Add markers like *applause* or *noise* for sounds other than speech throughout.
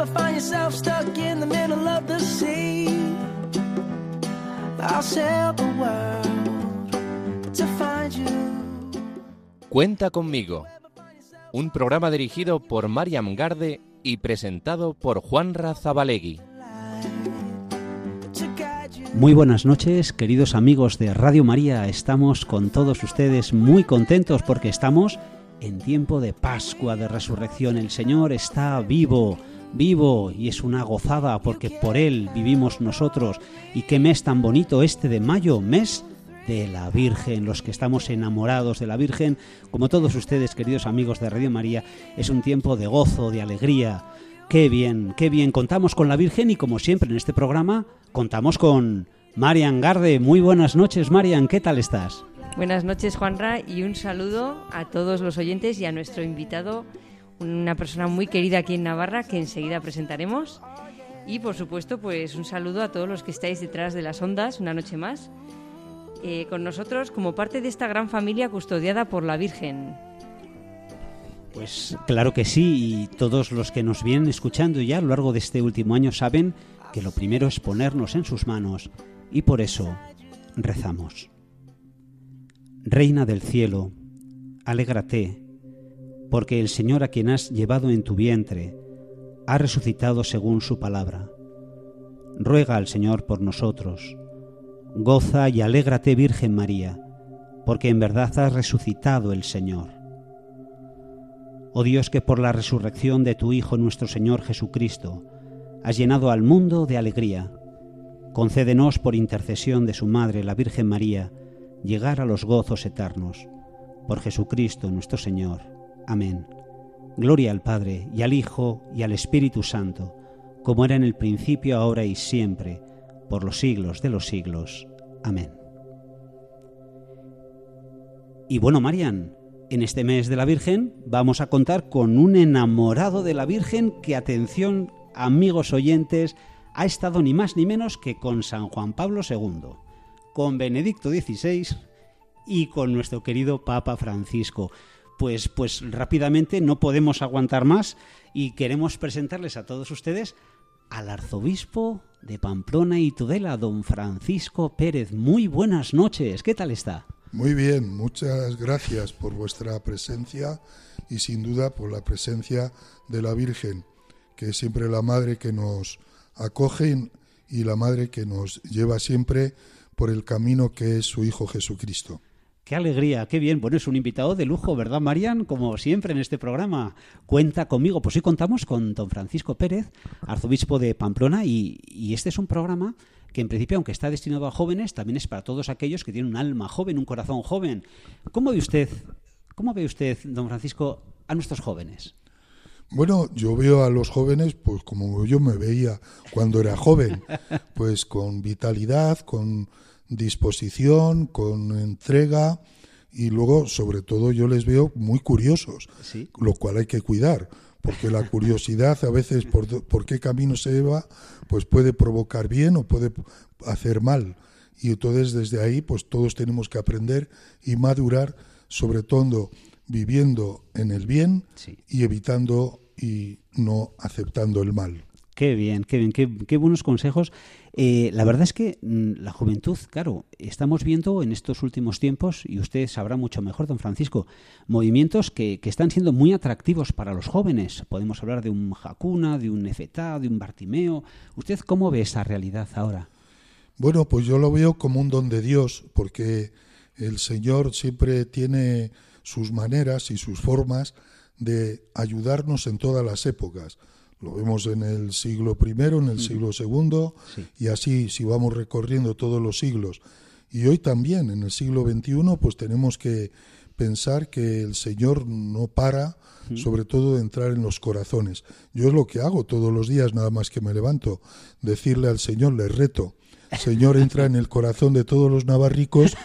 ever find yourself stuck in the middle of the sea, I'll sail the world to find you. Cuenta conmigo. Un programa dirigido por Mariam Garde y presentado por Juan Razabalegui. Muy buenas noches, queridos amigos de Radio María. Estamos con todos ustedes muy contentos porque estamos en tiempo de Pascua, de resurrección. El Señor está vivo, vivo y es una gozada porque por Él vivimos nosotros. Y qué mes tan bonito este de mayo, mes de la Virgen, los que estamos enamorados de la Virgen, como todos ustedes, queridos amigos de Radio María, es un tiempo de gozo, de alegría. Qué bien, qué bien, contamos con la Virgen y como siempre en este programa, contamos con Marian Garde. Muy buenas noches, Marian, ¿qué tal estás? Buenas noches, Juanra, y un saludo a todos los oyentes y a nuestro invitado, una persona muy querida aquí en Navarra que enseguida presentaremos. Y por supuesto, pues un saludo a todos los que estáis detrás de las ondas una noche más eh, con nosotros como parte de esta gran familia custodiada por la Virgen. Pues claro que sí, y todos los que nos vienen escuchando ya a lo largo de este último año saben que lo primero es ponernos en sus manos y por eso rezamos. Reina del cielo, alégrate, porque el Señor a quien has llevado en tu vientre ha resucitado según su palabra. Ruega al Señor por nosotros. Goza y alégrate, Virgen María, porque en verdad has resucitado el Señor. Oh Dios, que por la resurrección de tu Hijo nuestro Señor Jesucristo has llenado al mundo de alegría, concédenos por intercesión de su Madre, la Virgen María, llegar a los gozos eternos. Por Jesucristo nuestro Señor. Amén. Gloria al Padre, y al Hijo, y al Espíritu Santo, como era en el principio, ahora y siempre, por los siglos de los siglos. Amén. Y bueno, Marian, en este mes de la Virgen vamos a contar con un enamorado de la Virgen que, atención, amigos oyentes, ha estado ni más ni menos que con San Juan Pablo II, con Benedicto XVI y con nuestro querido Papa Francisco. Pues, pues rápidamente no podemos aguantar más y queremos presentarles a todos ustedes al arzobispo de Pamplona y Tudela, don Francisco Pérez. Muy buenas noches, ¿qué tal está? Muy bien, muchas gracias por vuestra presencia y sin duda por la presencia de la Virgen, que es siempre la madre que nos acoge y la madre que nos lleva siempre por el camino que es su Hijo Jesucristo. Qué alegría, qué bien. Bueno, es un invitado de lujo, ¿verdad, Marian? Como siempre en este programa. Cuenta conmigo. Pues hoy contamos con don Francisco Pérez, arzobispo de Pamplona, y, y este es un programa que en principio, aunque está destinado a jóvenes, también es para todos aquellos que tienen un alma joven, un corazón joven. ¿Cómo ve usted, cómo ve usted, don Francisco, a nuestros jóvenes? Bueno, yo veo a los jóvenes pues como yo me veía cuando era joven, *laughs* pues con vitalidad, con disposición, con entrega y luego sobre todo yo les veo muy curiosos, Sí. lo cual hay que cuidar, porque la *laughs* curiosidad a veces por, por qué camino se va, pues puede provocar bien o puede hacer mal. Y entonces desde ahí pues todos tenemos que aprender y madurar, sobre todo viviendo en el bien Sí. y evitando y no aceptando el mal. Qué bien, qué bien, qué, buenos consejos. Eh, la verdad es que mm, la juventud, claro, estamos viendo en estos últimos tiempos, y usted sabrá mucho mejor, don Francisco, movimientos que, que están siendo muy atractivos para los jóvenes. Podemos hablar de un Hakuna, de un Efetá, de un Bartimeo. ¿Usted cómo ve esa realidad ahora? Bueno, pues yo lo veo como un don de Dios, porque el Señor siempre tiene sus maneras y sus formas de ayudarnos en todas las épocas. Lo vemos en el siglo I, en el siglo II, Sí. y así si vamos recorriendo todos los siglos. Y hoy también, en el siglo XXI, pues tenemos que pensar que el Señor no para, sobre todo de entrar en los corazones. Yo es lo que hago todos los días, nada más que me levanto, decirle al Señor, le reto, Señor, entra en el corazón de todos los navarricos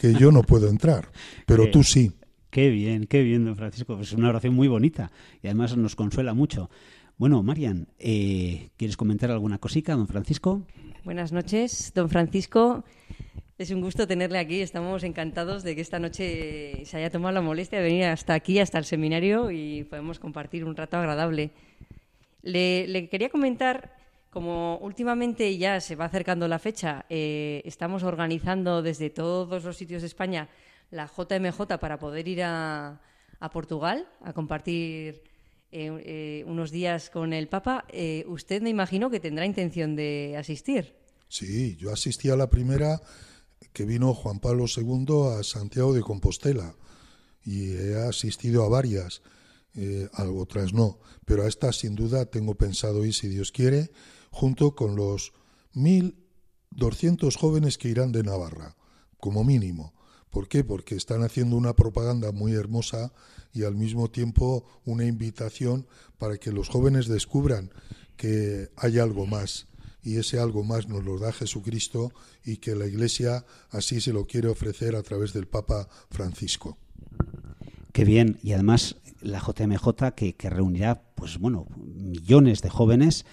que yo no puedo entrar, pero tú sí. Qué bien, qué bien, don Francisco. Es una oración muy bonita y además nos consuela mucho. Bueno, Marian, eh, ¿quieres comentar alguna cosica, don Francisco? Buenas noches, don Francisco. Es un gusto tenerle aquí. Estamos encantados de que esta noche se haya tomado la molestia de venir hasta aquí, hasta el seminario, y podemos compartir un rato agradable. Le, quería comentar, como últimamente ya se va acercando la fecha, eh, estamos organizando desde todos los sitios de España la JMJ para poder ir a Portugal a compartir eh, eh, unos días con el Papa. Eh, usted me imagino que tendrá intención de asistir. Sí, yo asistí a la primera que vino Juan Pablo II a Santiago de Compostela y he asistido a varias, a otras no, pero a esta sin duda tengo pensado ir, si Dios quiere, junto con los 1.200 jóvenes que irán de Navarra, como mínimo. ¿Por qué? Porque están haciendo una propaganda muy hermosa y al mismo tiempo una invitación para que los jóvenes descubran que hay algo más y ese algo más nos lo da Jesucristo y que la Iglesia así se lo quiere ofrecer a través del Papa Francisco. Qué bien. Y además la JMJ que, que reunirá, pues bueno, millones de jóvenes,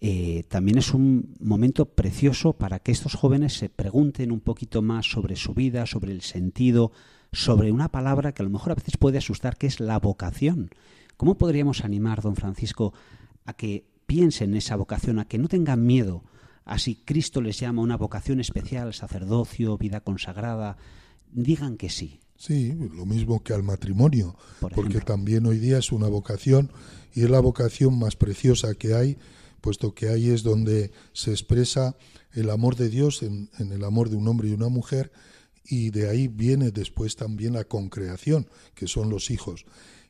eh, también es un momento precioso para que estos jóvenes se pregunten un poquito más sobre su vida, sobre el sentido, sobre una palabra que a lo mejor a veces puede asustar, que es la vocación. ¿Cómo podríamos animar, don Francisco, a que piensen en esa vocación, a que no tengan miedo, a si Cristo les llama una vocación especial, sacerdocio, vida consagrada, digan que sí. Sí, lo mismo que al matrimonio, Por porque también hoy día es una vocación y es la vocación más preciosa que hay, puesto que ahí es donde se expresa el amor de Dios en, en el amor de un hombre y una mujer y de ahí viene después también la concreación, que son los hijos.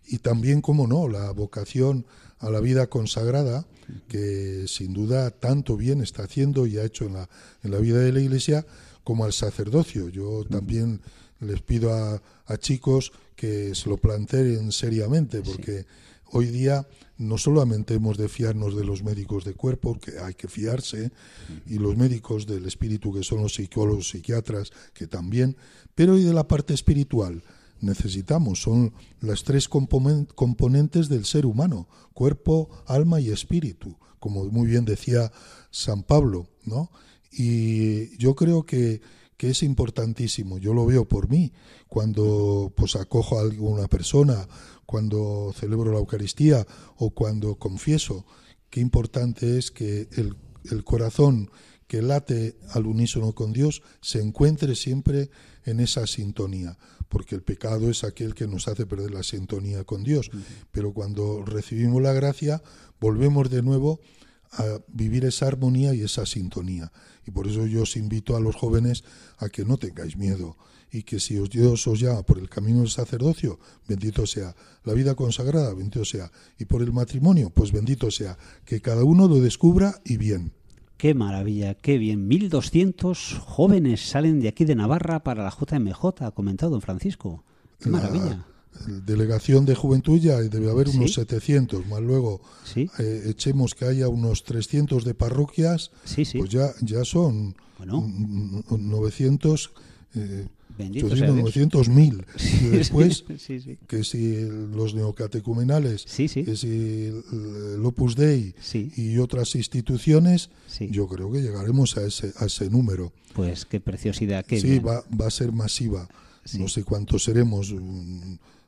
Y también, como no, la vocación a la vida consagrada, que sin duda tanto bien está haciendo y ha hecho en la, en la vida de la Iglesia, como al sacerdocio. Yo también les pido a, a chicos que se lo planteen seriamente, porque hoy día no solamente hemos de fiarnos de los médicos de cuerpo, que hay que fiarse, y los médicos del espíritu, que son los psicólogos, psiquiatras, que también, pero y de la parte espiritual necesitamos, son las tres componen- componentes del ser humano, cuerpo, alma y espíritu, como muy bien decía San Pablo, ¿no? Y yo creo que, que es importantísimo, yo lo veo por mí, cuando pues acojo a alguna persona, cuando celebro la Eucaristía o cuando confieso, qué importante es que el, el corazón que late al unísono con Dios se encuentre siempre en esa sintonía, porque el pecado es aquel que nos hace perder la sintonía con Dios, pero cuando recibimos la gracia volvemos de nuevo a vivir esa armonía y esa sintonía. Y por eso yo os invito a los jóvenes a que no tengáis miedo y que si os Dios os llama por el camino del sacerdocio, bendito sea. La vida consagrada, bendito sea. Y por el matrimonio, pues bendito sea. Que cada uno lo descubra y bien. Qué maravilla, qué bien. 1.200 jóvenes salen de aquí de Navarra para la JMJ, ha comentado don Francisco. Qué La maravilla. Delegación de juventud ya debe haber Sí. unos 700, más luego Sí, eh, echemos que haya unos 300 de parroquias, sí, sí. pues ya, ya son Bueno. mm, mm, 900, eh, Bendito 800, sea Dios. 900 mil. *laughs* Y después, sí, sí. que si los neocatecumenales, Sí, sí. que si el Opus Dei Sí. y otras instituciones, Sí. yo creo que llegaremos a ese, a ese número. Pues qué preciosidad, qué sí, va, va a ser masiva. Sí. No sé cuántos seremos,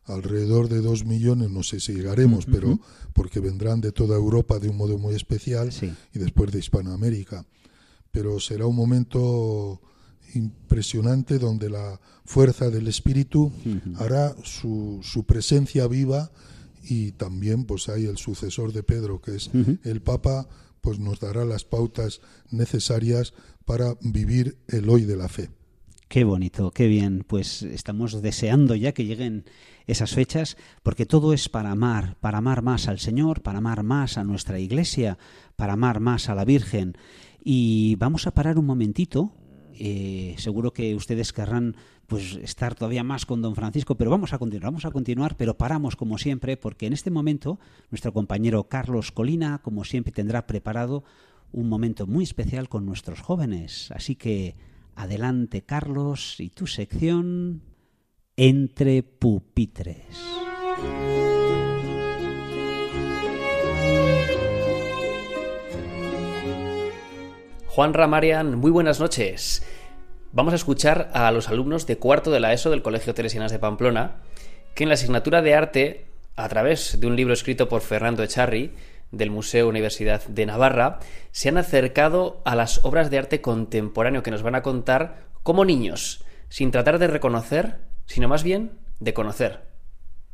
alrededor de dos millones, no sé si llegaremos, pero porque vendrán de toda Europa de un modo muy especial Sí. y después de Hispanoamérica. Pero será un momento impresionante donde la fuerza del espíritu hará su, su presencia viva y también pues hay el sucesor de Pedro que es el Papa pues nos dará las pautas necesarias para vivir el hoy de la fe. Qué bonito, qué bien. Pues estamos deseando ya que lleguen esas fechas, porque todo es para amar, para amar más al Señor, para amar más a nuestra iglesia, para amar más a la Virgen. Y vamos a parar un momentito. eh, seguro que ustedes querrán pues estar todavía más con don Francisco, pero vamos a continuar, vamos a continuar, pero paramos como siempre, porque en este momento nuestro compañero Carlos Colina, como siempre, tendrá preparado un momento muy especial con nuestros jóvenes. Así que adelante, Carlos, y tu sección Entre Pupitres. Juan Ramarian, muy buenas noches. Vamos a escuchar a los alumnos de cuarto de la ESO del Colegio Teresianas de Pamplona, que en la asignatura de arte, a través de un libro escrito por Fernando Echarri, del Museo Universidad de Navarra, se han acercado a las obras de arte contemporáneo que nos van a contar como niños, sin tratar de reconocer, sino más bien de conocer.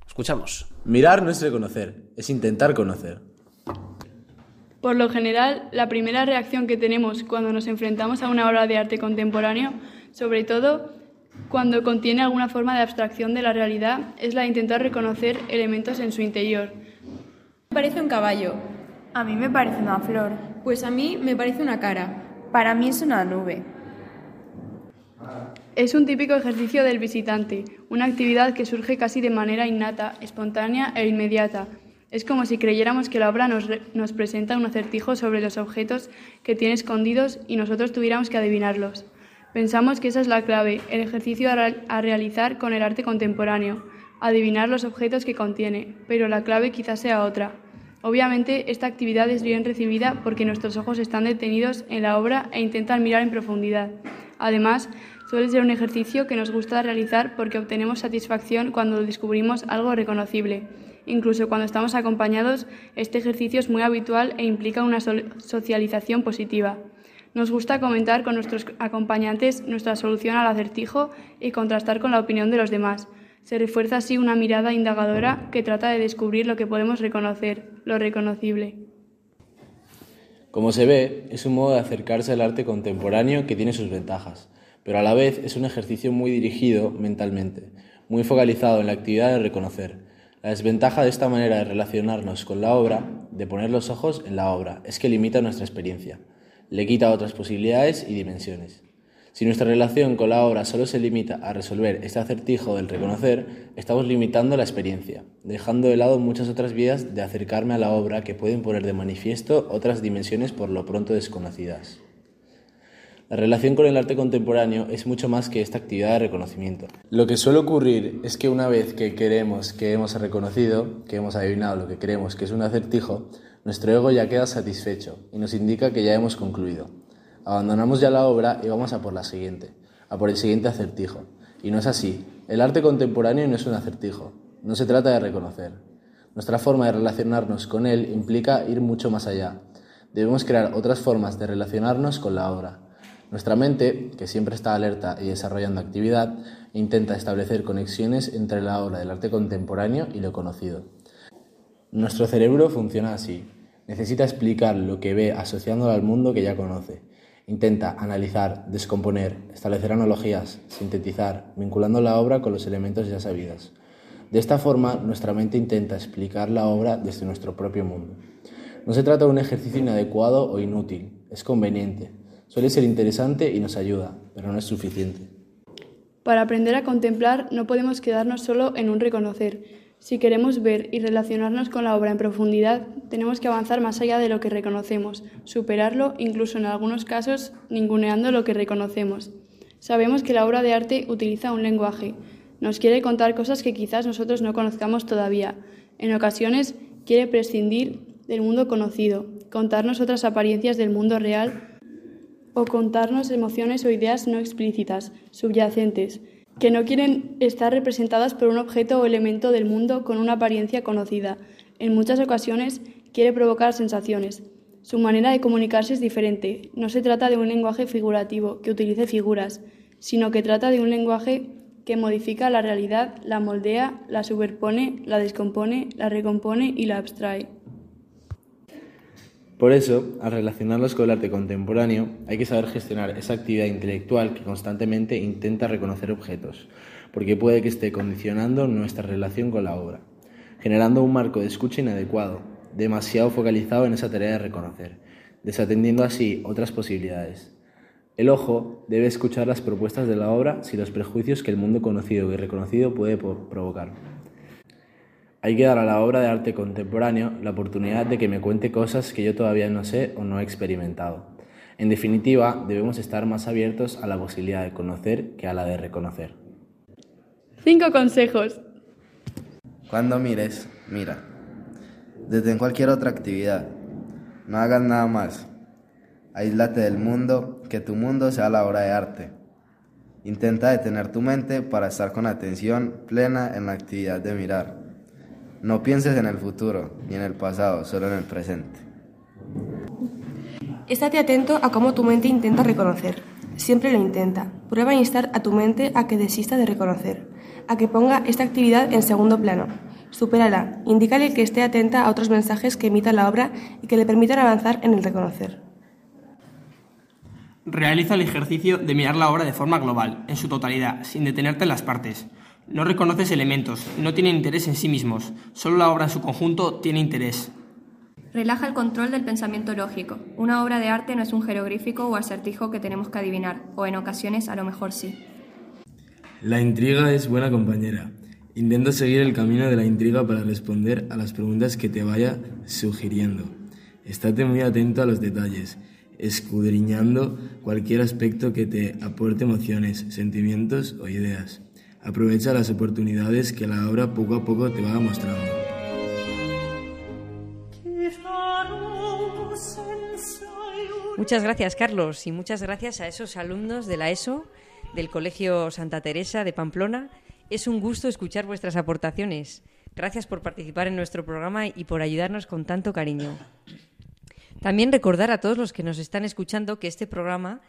Escuchamos. Mirar no es reconocer, es intentar conocer. Por lo general, la primera reacción que tenemos cuando nos enfrentamos a una obra de arte contemporáneo, sobre todo cuando contiene alguna forma de abstracción de la realidad, es la de intentar reconocer elementos en su interior. Me parece un caballo. A mí me parece una flor. Pues a mí me parece una cara. Para mí es una nube. Es un típico ejercicio del visitante, una actividad que surge casi de manera innata, espontánea e inmediata. Es como si creyéramos que la obra nos, nos, presenta un acertijo sobre los objetos que tiene escondidos y nosotros tuviéramos que adivinarlos. Pensamos que esa es la clave, el ejercicio a, a realizar con el arte contemporáneo, adivinar los objetos que contiene, pero la clave quizás sea otra. Obviamente, esta actividad es bien recibida porque nuestros ojos están detenidos en la obra e intentan mirar en profundidad. Además, Suele ser un ejercicio que nos gusta realizar porque obtenemos satisfacción cuando descubrimos algo reconocible. Incluso cuando estamos acompañados, este ejercicio es muy habitual e implica una socialización positiva. Nos gusta comentar con nuestros acompañantes nuestra solución al acertijo y contrastar con la opinión de los demás. Se refuerza así una mirada indagadora que trata de descubrir lo que podemos reconocer, lo reconocible. Como se ve, es un modo de acercarse al arte contemporáneo que tiene sus ventajas pero a la vez es un ejercicio muy dirigido mentalmente, muy focalizado en la actividad de reconocer. La desventaja de esta manera de relacionarnos con la obra, de poner los ojos en la obra, es que limita nuestra experiencia, le quita otras posibilidades y dimensiones. Si nuestra relación con la obra solo se limita a resolver este acertijo del reconocer, estamos limitando la experiencia, dejando de lado muchas otras vías de acercarme a la obra que pueden poner de manifiesto otras dimensiones por lo pronto desconocidas. La relación con el arte contemporáneo es mucho más que esta actividad de reconocimiento. Lo que suele ocurrir es que una vez que queremos que hemos reconocido, que hemos adivinado lo que creemos que es un acertijo, nuestro ego ya queda satisfecho y nos indica que ya hemos concluido. Abandonamos ya la obra y vamos a por la siguiente, a por el siguiente acertijo. Y no es así. El arte contemporáneo no es un acertijo. No se trata de reconocer. Nuestra forma de relacionarnos con él implica ir mucho más allá. Debemos crear otras formas de relacionarnos con la obra nuestra mente, que siempre está alerta y desarrollando actividad, intenta establecer conexiones entre la obra del arte contemporáneo y lo conocido. Nuestro cerebro funciona así. Necesita explicar lo que ve asociándolo al mundo que ya conoce. Intenta analizar, descomponer, establecer analogías, sintetizar, vinculando la obra con los elementos ya sabidos. De esta forma, nuestra mente intenta explicar la obra desde nuestro propio mundo. No se trata de un ejercicio inadecuado o inútil, es conveniente, Suele ser interesante y nos ayuda, pero no es suficiente. Para aprender a contemplar no podemos quedarnos solo en un reconocer. Si queremos ver y relacionarnos con la obra en profundidad, tenemos que avanzar más allá de lo que reconocemos, superarlo, incluso en algunos casos, ninguneando lo que reconocemos. Sabemos que la obra de arte utiliza un lenguaje, nos quiere contar cosas que quizás nosotros no conozcamos todavía. En ocasiones quiere prescindir del mundo conocido, contarnos otras apariencias del mundo real o contarnos emociones o ideas no explícitas, subyacentes, que no quieren estar representadas por un objeto o elemento del mundo con una apariencia conocida. En muchas ocasiones quiere provocar sensaciones. Su manera de comunicarse es diferente. No se trata de un lenguaje figurativo que utilice figuras, sino que trata de un lenguaje que modifica la realidad, la moldea, la superpone, la descompone, la recompone y la abstrae. Por eso, al relacionarlos con el arte contemporáneo, hay que saber gestionar esa actividad intelectual que constantemente intenta reconocer objetos, porque puede que esté condicionando nuestra relación con la obra, generando un marco de escucha inadecuado, demasiado focalizado en esa tarea de reconocer, desatendiendo así otras posibilidades. El ojo debe escuchar las propuestas de la obra sin los prejuicios que el mundo conocido y reconocido puede provocar. Hay que dar a la obra de arte contemporáneo la oportunidad de que me cuente cosas que yo todavía no sé o no he experimentado. En definitiva, debemos estar más abiertos a la posibilidad de conocer que a la de reconocer. Cinco consejos. Cuando mires, mira. Desde cualquier otra actividad. No hagas nada más. Aíslate del mundo, que tu mundo sea la obra de arte. Intenta detener tu mente para estar con atención plena en la actividad de mirar. No pienses en el futuro ni en el pasado, solo en el presente. Estate atento a cómo tu mente intenta reconocer. Siempre lo intenta. Prueba a instar a tu mente a que desista de reconocer, a que ponga esta actividad en segundo plano. Supérala, indícale que esté atenta a otros mensajes que emita la obra y que le permitan avanzar en el reconocer. Realiza el ejercicio de mirar la obra de forma global, en su totalidad, sin detenerte en las partes. No reconoces elementos, no tiene interés en sí mismos, solo la obra en su conjunto tiene interés. Relaja el control del pensamiento lógico. Una obra de arte no es un jeroglífico o acertijo que tenemos que adivinar, o en ocasiones a lo mejor sí. La intriga es buena compañera. Intenta seguir el camino de la intriga para responder a las preguntas que te vaya sugiriendo. Estate muy atento a los detalles, escudriñando cualquier aspecto que te aporte emociones, sentimientos o ideas. Aprovecha las oportunidades que la obra poco a poco te va mostrando. Muchas gracias, Carlos, y muchas gracias a esos alumnos de la ESO del Colegio Santa Teresa de Pamplona. Es un gusto escuchar vuestras aportaciones. Gracias por participar en nuestro programa y por ayudarnos con tanto cariño. También recordar a todos los que nos están escuchando que este programa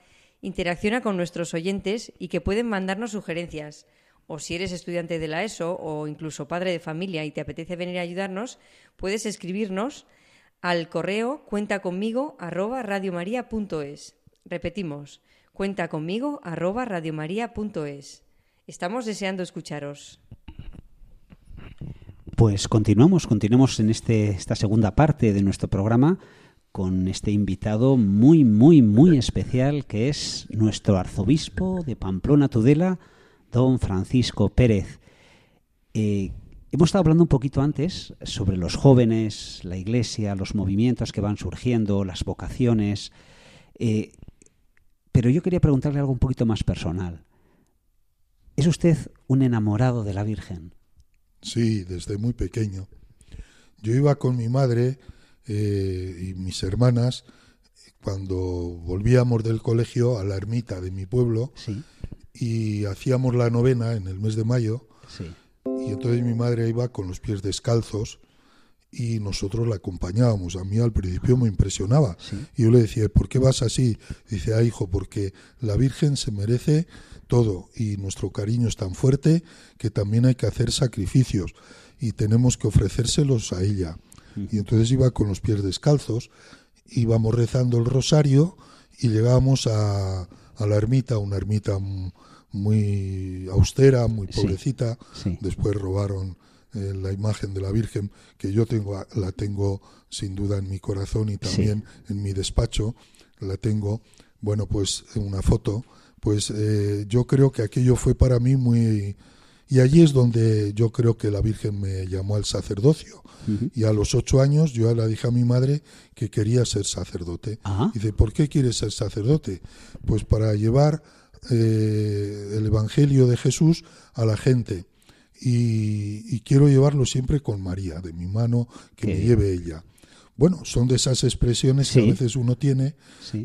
interacciona con nuestros oyentes y que pueden mandarnos sugerencias. O si eres estudiante de la ESO o incluso padre de familia y te apetece venir a ayudarnos, puedes escribirnos al correo cuenta conmigo arroba. Repetimos, cuenta conmigo arroba. Estamos deseando escucharos. Pues continuamos, continuamos en este, esta segunda parte de nuestro programa con este invitado muy, muy, muy especial que es nuestro arzobispo de Pamplona Tudela, don Francisco Pérez. Eh, hemos estado hablando un poquito antes sobre los jóvenes, la iglesia, los movimientos que van surgiendo, las vocaciones, eh, pero yo quería preguntarle algo un poquito más personal. ¿Es usted un enamorado de la Virgen? Sí, desde muy pequeño. Yo iba con mi madre eh, y mis hermanas cuando volvíamos del colegio a la ermita de mi pueblo y hacíamos la novena en el mes de mayo y entonces mi madre iba con los pies descalzos y nosotros la acompañábamos. A mí al principio me impresionaba. Y yo le decía, ¿por qué vas así? Dice, ah, hijo, porque la Virgen se merece todo y nuestro cariño es tan fuerte que también hay que hacer sacrificios y tenemos que ofrecérselos a ella. Y entonces iba con los pies descalzos, íbamos rezando el rosario y llegábamos a, a la ermita, una ermita muy austera, muy pobrecita. Después robaron eh, la imagen de la Virgen, que yo tengo, la tengo sin duda en mi corazón y también en mi despacho, la tengo, bueno, pues en una foto, pues eh, yo creo que aquello fue para mí muy... Y allí es donde yo creo que la Virgen me llamó al sacerdocio. Y a los ocho años yo le dije a mi madre que quería ser sacerdote. Y dice, ¿por qué quieres ser sacerdote? Pues para llevar eh, el Evangelio de Jesús a la gente. Y, quiero llevarlo siempre con María, de mi mano, que me lleve ella. Bueno, son de esas expresiones que a veces uno tiene,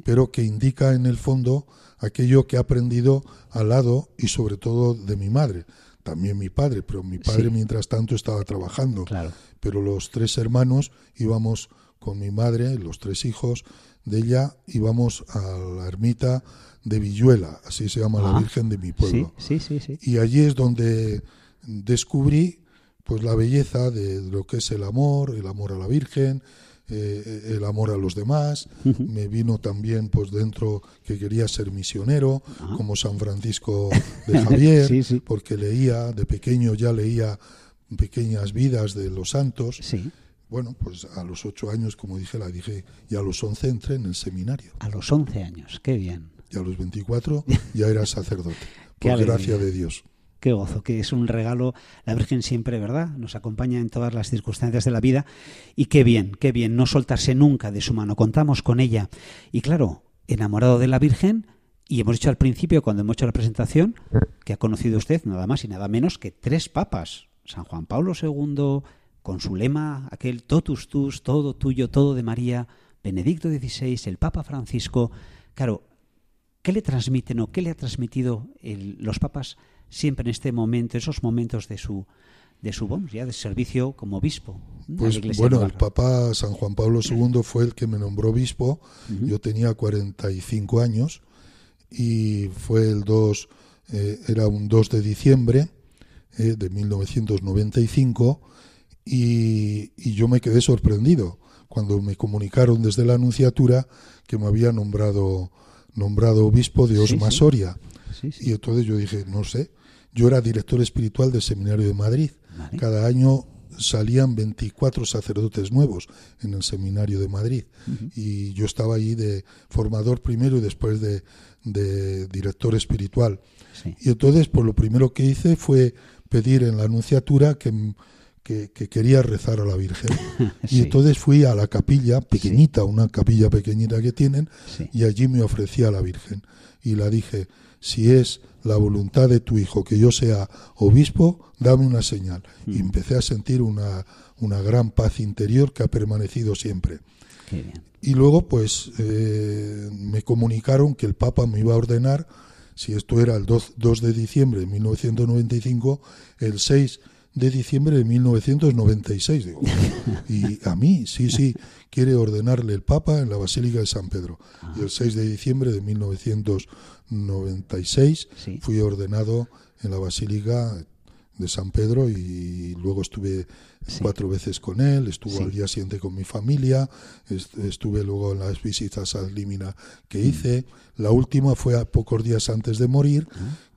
pero que indica en el fondo aquello que ha aprendido al lado y sobre todo de mi madre. También mi padre, pero mi padre mientras tanto estaba trabajando. Pero los tres hermanos íbamos con mi madre, los tres hijos de ella, íbamos a la ermita de Villuela, así se llama la Virgen de mi pueblo. Sí, sí, sí, Y allí es donde descubrí pues la belleza de lo que es el amor, el amor a la Virgen, eh, el amor a los demás. Me vino también pues dentro que quería ser misionero, como San Francisco *laughs* de Javier, porque leía, de pequeño ya leía pequeñas vidas de los santos. Bueno, pues a los ocho años, como dije, la dije, y a los once entré en el seminario. A los once años, qué bien y a los 24 *laughs* ya era sacerdote, por gracia de Dios. Qué gozo, que es un regalo. La Virgen siempre, ¿verdad? Nos acompaña en todas las circunstancias de la vida. Y qué bien, qué bien, no soltarse nunca de su mano. Contamos con ella. Y claro, enamorado de la Virgen, y hemos dicho al principio, cuando hemos hecho la presentación, que ha conocido usted nada más y nada menos que tres papas. San Juan Pablo II, con su lema, aquel totus tus, todo tuyo, todo de María, Benedicto XVI, el Papa Francisco. Claro, ¿Qué le transmiten o qué le ha transmitido los papas siempre en este momento, esos momentos de su, de su ya de servicio como obispo. Pues bueno, el. Papa San Juan Pablo II fue el que me nombró obispo. Yo tenía 45 años y fue el 2, eh, era un 2 de diciembre eh, de 1995 y, y yo me quedé sorprendido cuando me comunicaron desde la Anunciatura que me había nombrado nombrado obispo de Osma sí. Soria. Sí. Y entonces yo dije, no sé, yo era director espiritual del Seminario de Madrid. Cada año salían 24 sacerdotes nuevos en el Seminario de Madrid. Y yo estaba ahí de formador primero y después de, de director espiritual. Y entonces, pues lo primero que hice fue pedir en la Anunciatura que, que, que quería rezar a la Virgen. *laughs* Sí. Y entonces fui a la capilla pequeñita, una capilla pequeñita que tienen, Sí. y allí me ofrecí a la Virgen. Y la dije, si es la voluntad de tu hijo que yo sea obispo, dame una señal. Y empecé a sentir una, una gran paz interior que ha permanecido siempre. Qué bien. Y luego, pues, eh, me comunicaron que el Papa me iba a ordenar, si esto era el 2, 2 de diciembre de 1995, el 6 de diciembre de 1996. Digo, *laughs* y a mí, sí, sí, quiere ordenarle el Papa en la Basílica de San Pedro. Y el 6 de diciembre de 1996 Sí. fui ordenado en la Basílica de San Pedro y luego estuve cuatro veces con él, estuvo Sí. al día siguiente con mi familia, est- estuve luego en las visitas al Límina que Mm. hice. La última fue a pocos días antes de morir,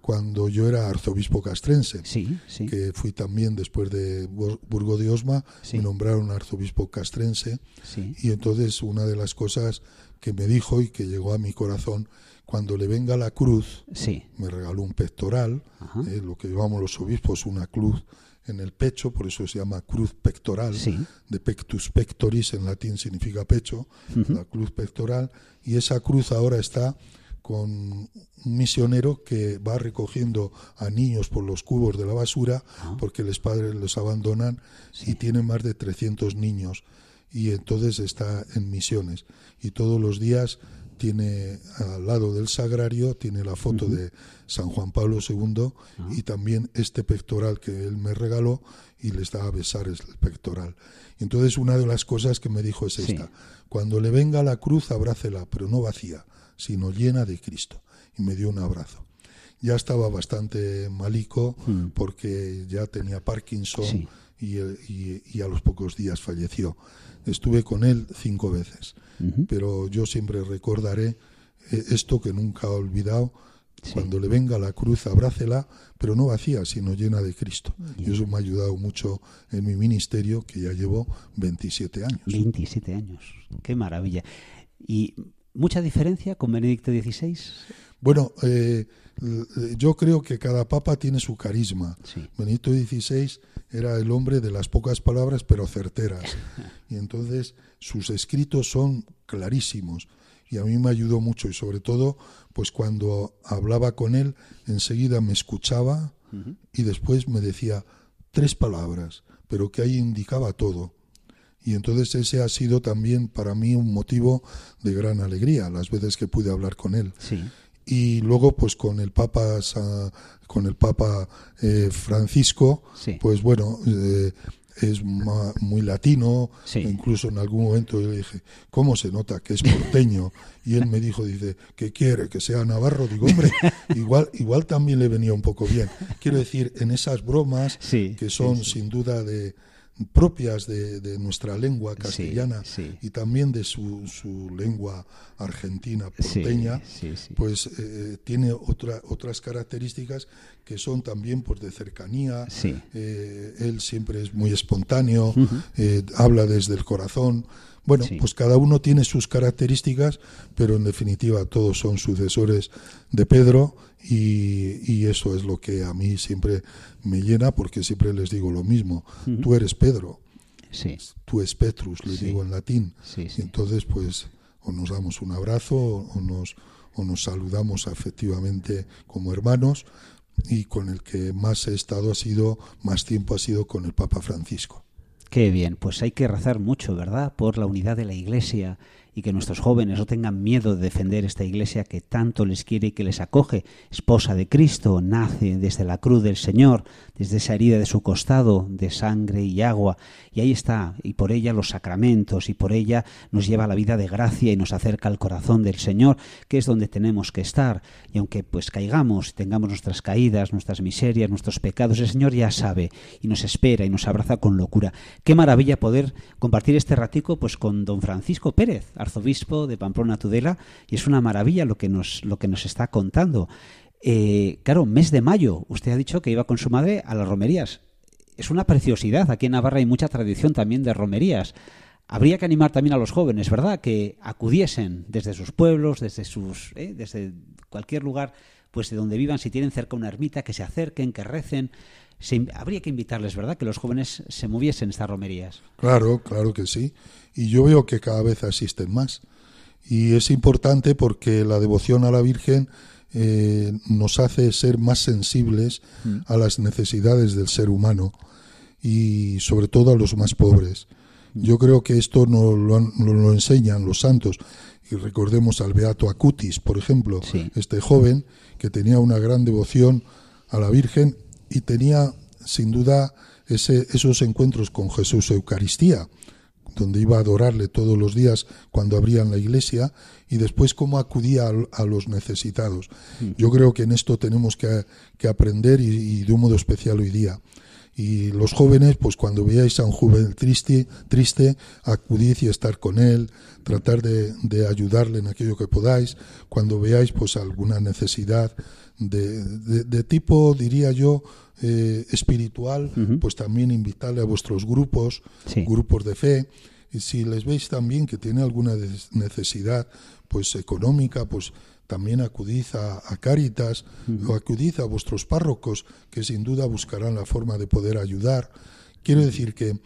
cuando yo era arzobispo castrense, Sí, sí. que fui también después de Bur- Burgo de Osma, me nombraron arzobispo castrense Sí. y entonces una de las cosas que me dijo y que llegó a mi corazón, cuando le venga la cruz, Sí. me regaló un pectoral, eh, lo que llevamos los obispos, una cruz en el pecho, por eso se llama cruz pectoral, Sí. de pectus pectoris en latín significa pecho, la cruz pectoral, y esa cruz ahora está con un misionero que va recogiendo a niños por los cubos de la basura Ah. porque los padres los abandonan y tiene más de 300 niños. Y entonces está en misiones. Y todos los días tiene al lado del sagrario tiene la foto de San Juan Pablo II y también este pectoral que él me regaló y les da a besar el pectoral. Y entonces una de las cosas que me dijo es Sí. esta, cuando le venga la cruz abrácela, pero no vacía, sino llena de Cristo. Y me dio un abrazo. Ya estaba bastante malico Mm. porque ya tenía Parkinson Sí. Y, y- y a los pocos días falleció. Estuve con él cinco veces, pero yo siempre recordaré eh, esto que nunca he olvidado. Cuando le venga la cruz, abrácela, pero no vacía, sino llena de Cristo. Y eso me ha ayudado mucho en mi ministerio, que ya llevo 27 años. 27 años. Qué maravilla. ¿Y mucha diferencia con Benedicto XVI? Bueno, eh, l- yo creo que cada papa tiene su carisma. Sí. Benedicto XVI era el hombre de las pocas palabras, pero certeras. *laughs* Y entonces sus escritos son clarísimos. Y a mí me ayudó mucho. Y sobre todo, pues cuando hablaba con él, enseguida me escuchaba y después me decía tres palabras, pero que ahí indicaba todo. Y entonces ese ha sido también para mí un motivo de gran alegría, las veces que pude hablar con él. Sí. Y luego, pues con el Papa, con el Papa eh, Francisco, Sí. pues bueno, eh, es muy latino. Sí. Incluso en algún momento yo le dije, ¿cómo se nota que es porteño? Y él me dijo, dice, ¿qué quiere? ¿Que sea navarro? Digo, hombre, *laughs* igual, igual también le venía un poco bien. Quiero decir, en esas bromas Sí, que son sí. sin duda de propias de, de nuestra lengua castellana sí. y también de su, su lengua argentina porteña, sí, pues eh, tiene otra, otras características que son también pues, de cercanía. Sí. Eh, él siempre es muy espontáneo, eh, habla desde el corazón. Bueno, Sí. pues cada uno tiene sus características, pero en definitiva todos son sucesores de Pedro y, y eso es lo que a mí siempre me llena porque siempre les digo lo mismo. Tú eres Pedro, Sí. tú es Petrus, le Sí. digo en latín. Sí, Y entonces, pues, o nos damos un abrazo o nos, o nos saludamos afectivamente como hermanos. Y con el que más he estado ha sido, más tiempo ha sido con el Papa Francisco. Qué bien, pues hay que rezar mucho, ¿verdad? Por la unidad de la Iglesia y que nuestros jóvenes no tengan miedo de defender esta iglesia que tanto les quiere y que les acoge. Esposa de Cristo, nace desde la cruz del Señor, desde esa herida de su costado, de sangre y agua, y ahí está, y por ella los sacramentos, y por ella nos lleva a la vida de gracia y nos acerca al corazón del Señor, que es donde tenemos que estar. Y aunque pues caigamos, tengamos nuestras caídas, nuestras miserias, nuestros pecados, el Señor ya sabe y nos espera y nos abraza con locura. Qué maravilla poder compartir este ratico pues con don Francisco Pérez, arzobispo de Pamplona Tudela, y es una maravilla lo que nos, lo que nos está contando. Eh, claro, mes de mayo, usted ha dicho que iba con su madre a las romerías. Es una preciosidad. Aquí en Navarra hay mucha tradición también de romerías. Habría que animar también a los jóvenes, ¿verdad? Que acudiesen desde sus pueblos, desde sus, eh, desde cualquier lugar, pues de donde vivan, si tienen cerca una ermita, que se acerquen, que recen. Se, habría que invitarles, ¿verdad? Que los jóvenes se moviesen en estas romerías. Claro, claro que sí. Y yo veo que cada vez asisten más. Y es importante porque la devoción a la Virgen eh, nos hace ser más sensibles Mm. a las necesidades del ser humano y sobre todo a los más pobres. Yo creo que esto nos lo, nos lo enseñan los santos. Y recordemos al Beato Acutis, por ejemplo, este joven que tenía una gran devoción a la Virgen y tenía sin duda ese, esos encuentros con Jesús Eucaristía, donde iba a adorarle todos los días cuando abrían la iglesia y después cómo acudía a, los necesitados. Yo creo que en esto tenemos que, que aprender y, y de un modo especial hoy día. Y los jóvenes, pues cuando veáis a un joven triste, triste acudid y estar con él, tratar de, de ayudarle en aquello que podáis. Cuando veáis pues alguna necesidad de, de- de tipo, diría yo, eh, espiritual, pues también invitarle a vuestros grupos, grupos de fe. Y si les veis también que tiene alguna necesidad pues económica, pues también acudid a, a Cáritas o acudid a vuestros párrocos, que sin duda buscarán la forma de poder ayudar. Quiero decir que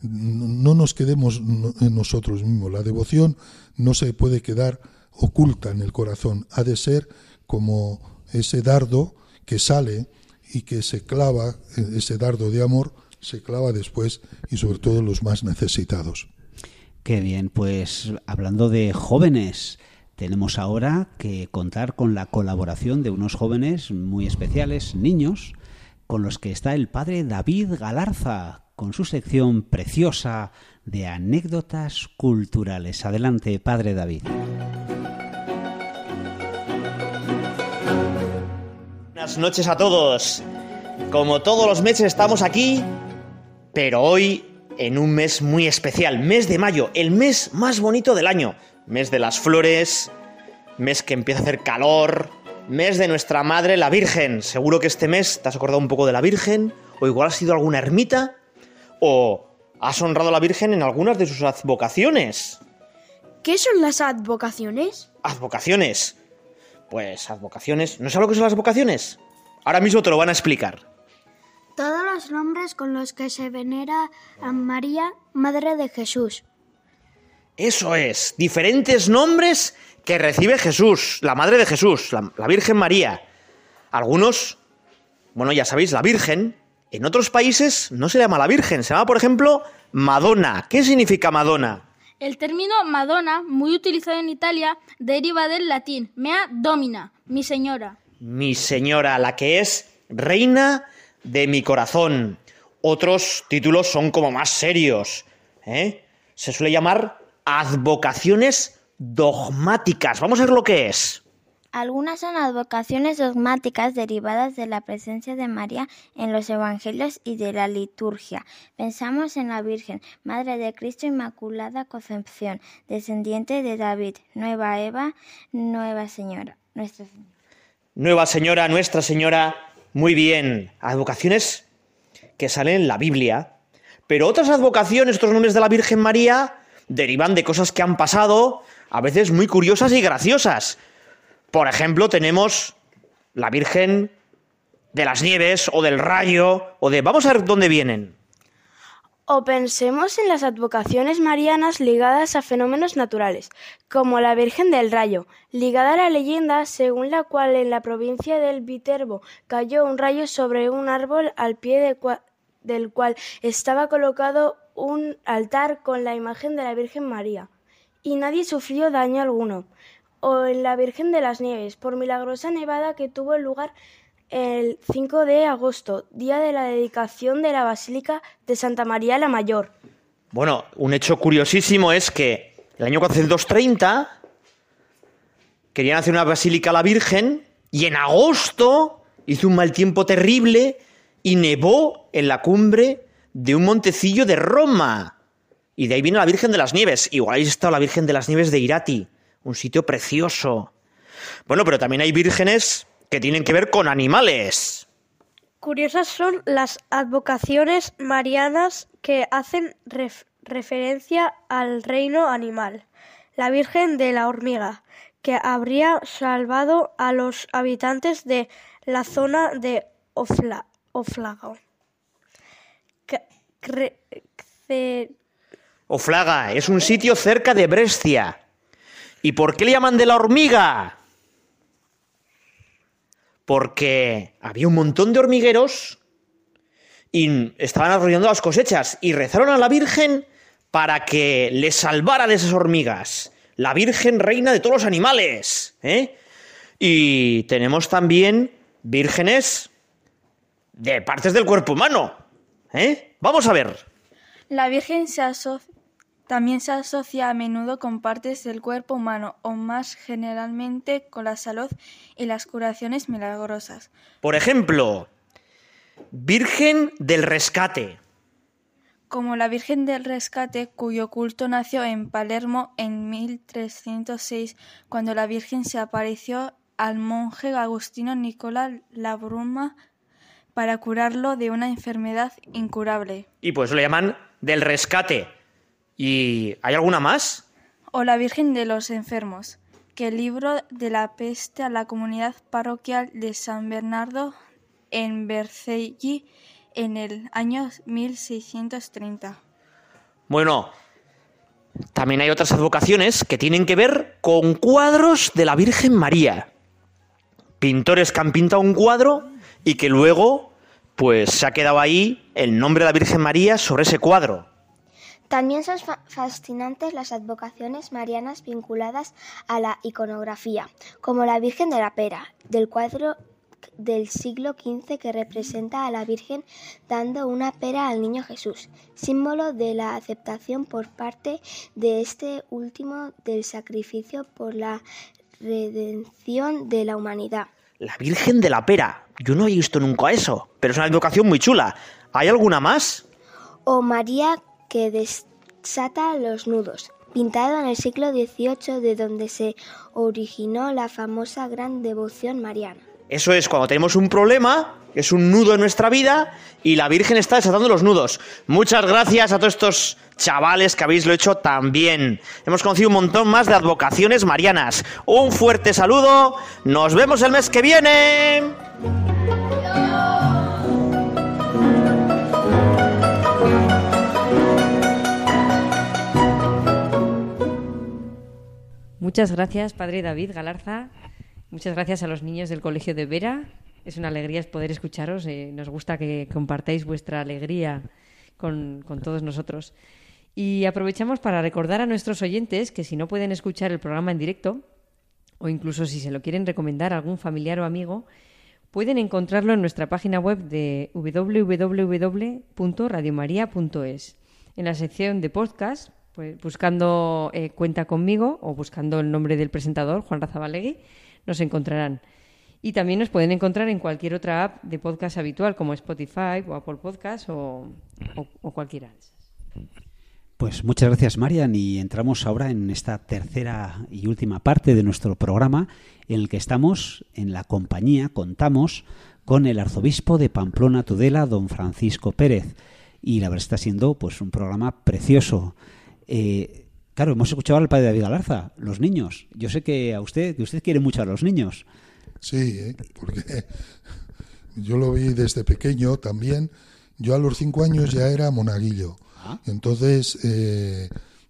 no nos quedemos en nosotros mismos. La devoción no se puede quedar oculta en el corazón. Ha de ser como ese dardo que sale y que se clava, ese dardo de amor, se clava después y sobre todo los más necesitados. Qué bien, pues hablando de jóvenes, tenemos ahora que contar con la colaboración de unos jóvenes muy especiales, niños, con los que está el padre David Galarza, con su sección preciosa de anécdotas culturales. Adelante, padre David. Buenas noches a todos. Como todos los meses estamos aquí, pero hoy en un mes muy especial, mes de mayo, el mes más bonito del año, mes de las flores, mes que empieza a hacer calor, mes de nuestra madre la Virgen. Seguro que este mes te has acordado un poco de la Virgen, o igual has ido a alguna ermita, o has honrado a la Virgen en algunas de sus advocaciones. ¿Qué son las advocaciones? Advocaciones. Pues advocaciones. ¿No sabes lo que son las vocaciones? Ahora mismo te lo van a explicar. Todos los nombres con los que se venera a María, Madre de Jesús. Eso es, diferentes nombres que recibe Jesús, la Madre de Jesús, la, la Virgen María. Algunos, bueno, ya sabéis, la Virgen. En otros países no se llama la Virgen, se llama, por ejemplo, Madonna. ¿Qué significa Madonna? El término Madonna, muy utilizado en Italia, deriva del latín mea domina, mi señora. Mi señora, la que es reina de mi corazón. Otros títulos son como más serios. ¿eh? Se suele llamar advocaciones dogmáticas. Vamos a ver lo que es. Algunas son advocaciones dogmáticas derivadas de la presencia de María en los Evangelios y de la liturgia. Pensamos en la Virgen, Madre de Cristo Inmaculada Concepción, descendiente de David, Nueva Eva, Nueva Señora, Nuestra Señora. Nueva Señora, Nuestra Señora, muy bien. Advocaciones que salen en la Biblia. Pero otras advocaciones, otros nombres de la Virgen María, derivan de cosas que han pasado, a veces muy curiosas y graciosas. Por ejemplo, tenemos la Virgen de las Nieves o del Rayo o de... Vamos a ver dónde vienen. O pensemos en las advocaciones marianas ligadas a fenómenos naturales, como la Virgen del Rayo, ligada a la leyenda según la cual en la provincia del Viterbo cayó un rayo sobre un árbol al pie del cual estaba colocado un altar con la imagen de la Virgen María. y nadie sufrió daño alguno. O en la Virgen de las Nieves, por milagrosa nevada que tuvo lugar el 5 de agosto, día de la dedicación de la Basílica de Santa María la Mayor. Bueno, un hecho curiosísimo es que el año 430 querían hacer una basílica a la Virgen y en agosto hizo un mal tiempo terrible y nevó en la cumbre de un montecillo de Roma. Y de ahí viene la Virgen de las Nieves. Igual está la Virgen de las Nieves de Irati, un sitio precioso. Bueno, pero también hay vírgenes que tienen que ver con animales. Curiosas son las advocaciones marianas que hacen ref- referencia al reino animal. La Virgen de la Hormiga, que habría salvado a los habitantes de la zona de Ofla- Oflago. Oflaga es un sitio cerca de Brescia. ¿Y por qué le llaman de la hormiga? Porque había un montón de hormigueros y estaban arrollando las cosechas y rezaron a la Virgen para que les salvara de esas hormigas. La Virgen reina de todos los animales. ¿eh? Y tenemos también vírgenes de partes del cuerpo humano. ¿Eh? Vamos a ver. La Virgen se también se asocia a menudo con partes del cuerpo humano o más generalmente con la salud y las curaciones milagrosas. Por ejemplo, Virgen del Rescate. como la Virgen del Rescate, cuyo culto nació en Palermo en 1306, cuando la Virgen se apareció al monje agustino Nicola Labruma para curarlo de una enfermedad incurable. Y pues lo llaman del Rescate. ¿Y hay alguna más? O la Virgen de los Enfermos, que libró de la peste a la comunidad parroquial de San Bernardo en Vercelli en el año 1630. Bueno, también hay otras advocaciones que tienen que ver con cuadros de la Virgen María. Pintores que han pintado un cuadro y que luego, pues se ha quedado ahí el nombre de la Virgen María sobre ese cuadro. También son fa- fascinantes las advocaciones marianas vinculadas a la iconografía, como la Virgen de la Pera, del cuadro del siglo XV que representa a la Virgen dando una pera al niño Jesús, símbolo de la aceptación por parte de este último del sacrificio por la redención de la humanidad. La Virgen de la Pera. Yo no he visto nunca eso, pero es una advocación muy chula. ¿Hay alguna más? o María que desata los nudos, pintado en el siglo XVIII de donde se originó la famosa gran devoción mariana. Eso es cuando tenemos un problema, es un nudo en nuestra vida y la Virgen está desatando los nudos. Muchas gracias a todos estos chavales que habéis lo hecho tan bien. Hemos conocido un montón más de advocaciones marianas. Un fuerte saludo. Nos vemos el mes que viene. Muchas gracias, Padre David Galarza. Muchas gracias a los niños del Colegio de Vera. Es una alegría poder escucharos. eh, nos gusta que compartáis vuestra alegría con, con todos nosotros. Y aprovechamos para recordar a nuestros oyentes que si no pueden escuchar el programa en directo, o incluso si se lo quieren recomendar a algún familiar o amigo, pueden encontrarlo en nuestra página web de www.radiomaria.es. En la sección de podcast, pues buscando eh, Cuenta conmigo o buscando el nombre del presentador, Juan Razabalegui, nos encontrarán. Y también nos pueden encontrar en cualquier otra app de podcast habitual, como Spotify o Apple Podcast o, o- o cualquiera. Pues muchas gracias, Marian, y entramos ahora en esta tercera y última parte de nuestro programa, en el que estamos en la compañía, contamos con el arzobispo de Pamplona Tudela, don Francisco Pérez, y la verdad está siendo pues un programa precioso. Eh, claro, hemos escuchado al padre David Galarza, los niños. Yo sé que a usted, que usted quiere mucho a los niños. Sí, ¿eh? porque *laughs* yo lo vi desde pequeño también. Yo a los cinco años ya era monaguillo. Entonces, eh,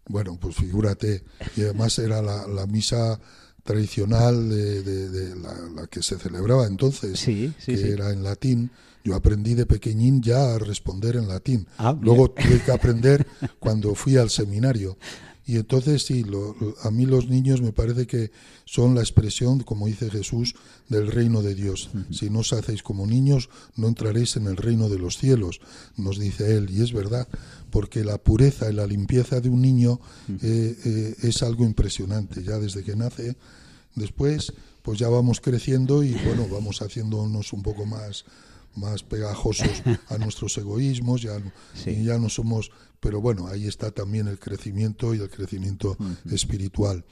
bueno, pues figúrate. Y además era la, la misa tradicional de, de- de la, la que se celebraba entonces, sí, que sí. era en latín. Yo aprendí de pequeñín ya a responder en latín. Ah. Luego tuve que aprender cuando fui al seminario. Y entonces sí, lo, a mí los niños me parece que son la expresión, como dice Jesús, del reino de Dios. Si no os hacéis como niños, no entraréis en el reino de los cielos, nos dice él. Y es verdad, porque la pureza y la limpieza de un niño eh, eh, es algo impresionante, ya desde que nace. Después, pues ya vamos creciendo y bueno, vamos haciéndonos un poco más más pegajosos *laughs* a nuestros egoísmos, ya, ya no somos, pero bueno, ahí está también el crecimiento y el crecimiento espiritual.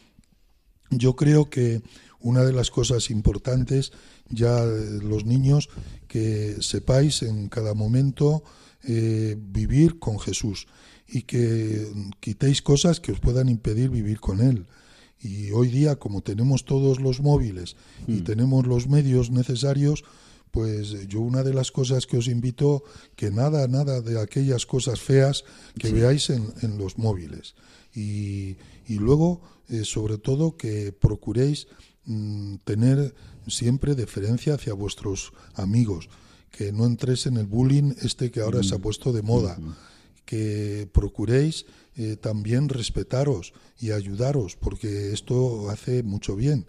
Yo creo que una de las cosas importantes ya eh, los niños que sepáis en cada momento eh, vivir con Jesús y que quitéis cosas que os puedan impedir vivir con Él. Y hoy día, como tenemos todos los móviles y tenemos los medios necesarios, pues yo una de las cosas que os invito, que nada, nada de aquellas cosas feas que veáis en, en, los móviles. Y, y luego, eh, sobre todo, que procuréis mm, tener siempre deferencia hacia vuestros amigos, que no entréis en el bullying este que ahora se ha mm. puesto de moda, que procuréis eh, también respetaros y ayudaros, porque esto hace mucho bien.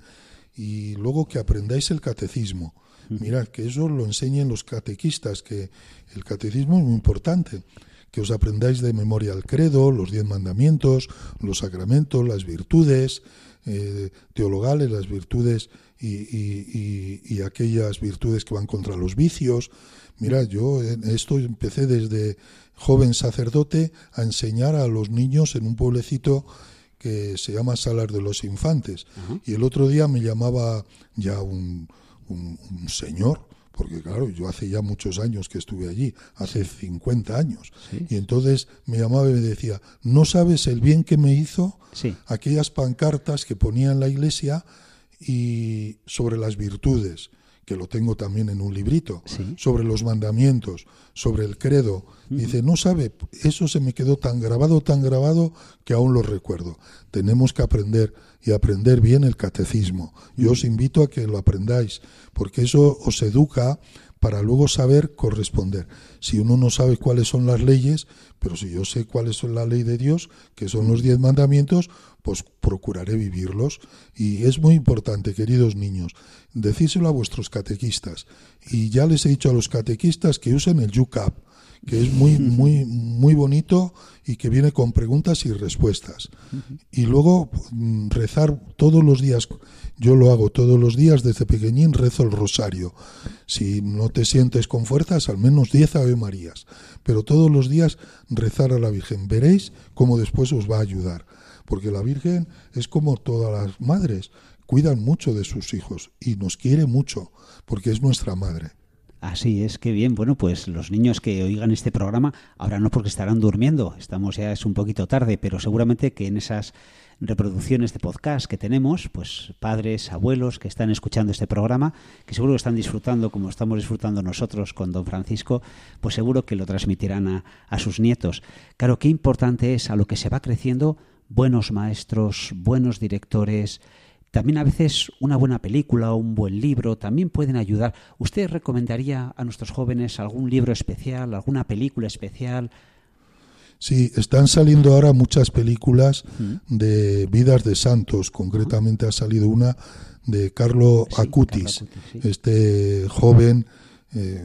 Y luego que aprendáis el catecismo Mirad, que eso lo enseñen los catequistas, que el catecismo es muy importante, que os aprendáis de memoria el credo, los diez mandamientos, los sacramentos, las virtudes eh, teologales, las virtudes y, aquellas virtudes que van contra los vicios. Mirad, yo en esto empecé desde joven sacerdote a enseñar a los niños en un pueblecito que se llama Salar de los Infantes. Y el otro día me llamaba ya un, un, señor, porque claro, yo hace ya muchos años que estuve allí, hace 50 años, y entonces me llamaba y me decía, ¿no sabes el bien que me hizo aquellas pancartas que ponía en la iglesia y sobre las virtudes? Que lo tengo también en un librito, sobre los mandamientos, sobre el credo. Dice, no sabe, eso se me quedó tan grabado, tan grabado, que aún lo recuerdo. Tenemos que aprender y aprender bien el catecismo. Yo os invito a que lo aprendáis, porque eso os educa para luego saber corresponder. Si uno no sabe cuáles son las leyes, pero si yo sé cuáles son la ley de Dios, que son los diez mandamientos, pues procuraré vivirlos. Y es muy importante, queridos niños, decírselo a vuestros catequistas. Y ya les he dicho a los catequistas que usen el YouCap, que es muy, muy, muy bonito y que viene con preguntas y respuestas. Y luego mm, rezar todos los días, yo lo hago todos los días desde pequeñín, rezo el rosario. Si no te sientes con fuerzas, al menos 10 Ave Marías. Pero todos los días rezar a la Virgen. Veréis cómo después os va a ayudar. Porque la Virgen es como todas las madres, cuidan mucho de sus hijos y nos quiere mucho, porque es nuestra madre. Así es, qué bien. Bueno, pues los niños que oigan este programa, ahora no porque estarán durmiendo, estamos ya es un poquito tarde, pero seguramente que en esas reproducciones de podcast que tenemos, pues padres, abuelos que están escuchando este programa, que seguro que están disfrutando como estamos disfrutando nosotros con don Francisco, pues seguro que lo transmitirán a, a sus nietos. Claro, qué importante es a lo que se va creciendo buenos maestros, buenos directores, también a veces una buena película o un buen libro también pueden ayudar. ¿Usted recomendaría a nuestros jóvenes algún libro especial, alguna película especial? Sí, están saliendo ahora muchas películas de vidas de santos. Concretamente ha salido una de Carlo Acutis, este joven, eh,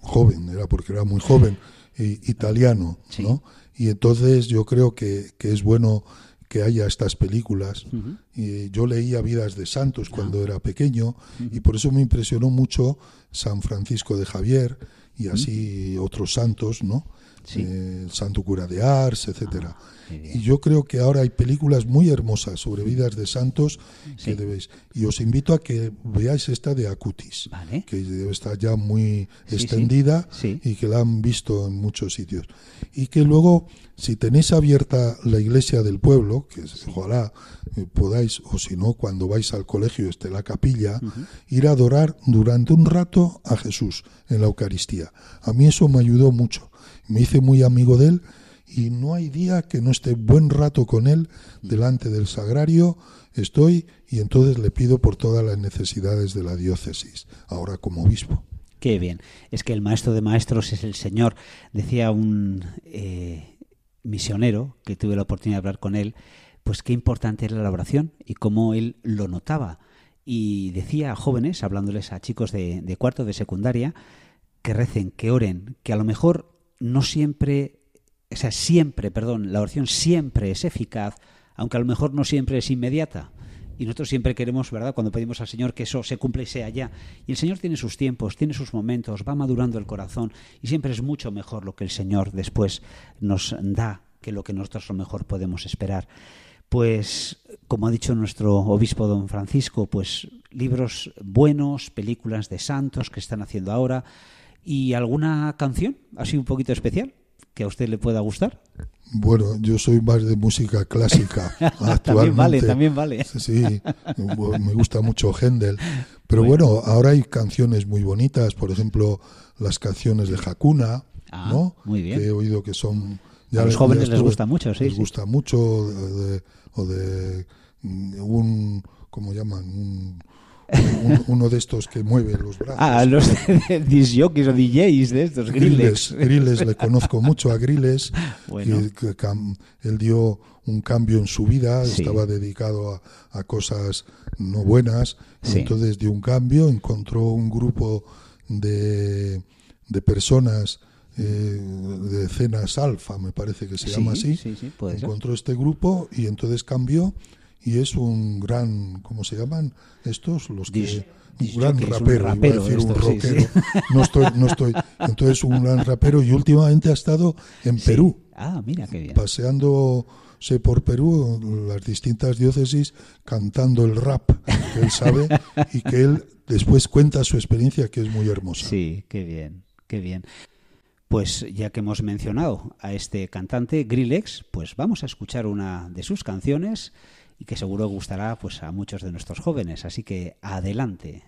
joven, era porque era muy joven, italiano, ¿no? Y entonces yo creo que, que es bueno que haya estas películas. y yo leía Vidas de Santos cuando era pequeño y por eso me impresionó mucho San Francisco de Javier y así otros santos, ¿no? Eh, Santo Cura de Ars, etcétera. Ah, y yo creo que ahora hay películas muy hermosas sobre vidas de santos que debéis. Y os invito a que veáis esta de Acutis, que debe estar ya muy extendida y que la han visto en muchos sitios. Y que luego, si tenéis abierta la iglesia del pueblo, que ojalá eh, podáis, o si no, cuando vais al colegio esté la capilla, ir a adorar durante un rato a Jesús en la Eucaristía. A mí eso me ayudó mucho me hice muy amigo de él y no hay día que no esté buen rato con él delante del sagrario, estoy y entonces le pido por todas las necesidades de la diócesis, ahora como obispo. Qué bien, es que el maestro de maestros es el Señor, decía un eh, misionero que tuve la oportunidad de hablar con él, pues qué importante era la oración y cómo él lo notaba. Y decía a jóvenes, hablándoles a chicos de, de cuarto de secundaria, que recen, que oren, que a lo mejor no siempre, o sea, siempre, perdón, la oración siempre es eficaz, aunque a lo mejor no siempre es inmediata. Y nosotros siempre queremos, ¿verdad?, cuando pedimos al Señor que eso se cumpla y sea ya. Y el Señor tiene sus tiempos, tiene sus momentos, va madurando el corazón y siempre es mucho mejor lo que el Señor después nos da que lo que nosotros a lo mejor podemos esperar. Pues, como ha dicho nuestro obispo don Francisco, pues libros buenos, películas de santos que están haciendo ahora y alguna canción así un poquito especial que a usted le pueda gustar. Bueno, yo soy más de música clásica *laughs* actualmente. también vale, también vale. Sí, me gusta mucho Händel. Pero bueno. ahora hay canciones muy bonitas, por ejemplo, las canciones de Hakuna, Ah, ¿no? muy bien. Que he oído que son... A los jóvenes les gusta mucho, sí, Les sí. gusta mucho, de- o de mm, un... ¿Cómo llaman? Un, un- uno de estos que mueve los brazos. Ah, los disjockeys o DJs de estos, Grillex. Grilles, le conozco mucho a Grilles. Bueno. que- que cam- él dio un cambio en su vida, Sí. estaba dedicado a, a cosas no buenas, y entonces dio un cambio, encontró un grupo de, de personas eh, de cenas alfa, me parece que se Sí, llama así. sí, sí, puede ser. encontró este grupo y entonces cambió y es un gran, ¿cómo se llaman estos? Los que un gran es un rapero, iba a rapero decir un sí, rockero. sí. No estoy, no estoy. Entonces un gran rapero y últimamente ha estado en Sí. Perú, Ah, mira qué bien. paseándose por Perú, las distintas diócesis, cantando el rap que él sabe *laughs* y que él después cuenta su experiencia que es muy hermosa. Sí, qué bien, qué bien. Pues ya que hemos mencionado a este cantante Grillex, pues vamos a escuchar una de sus canciones y que seguro gustará pues a muchos de nuestros jóvenes, así que adelante.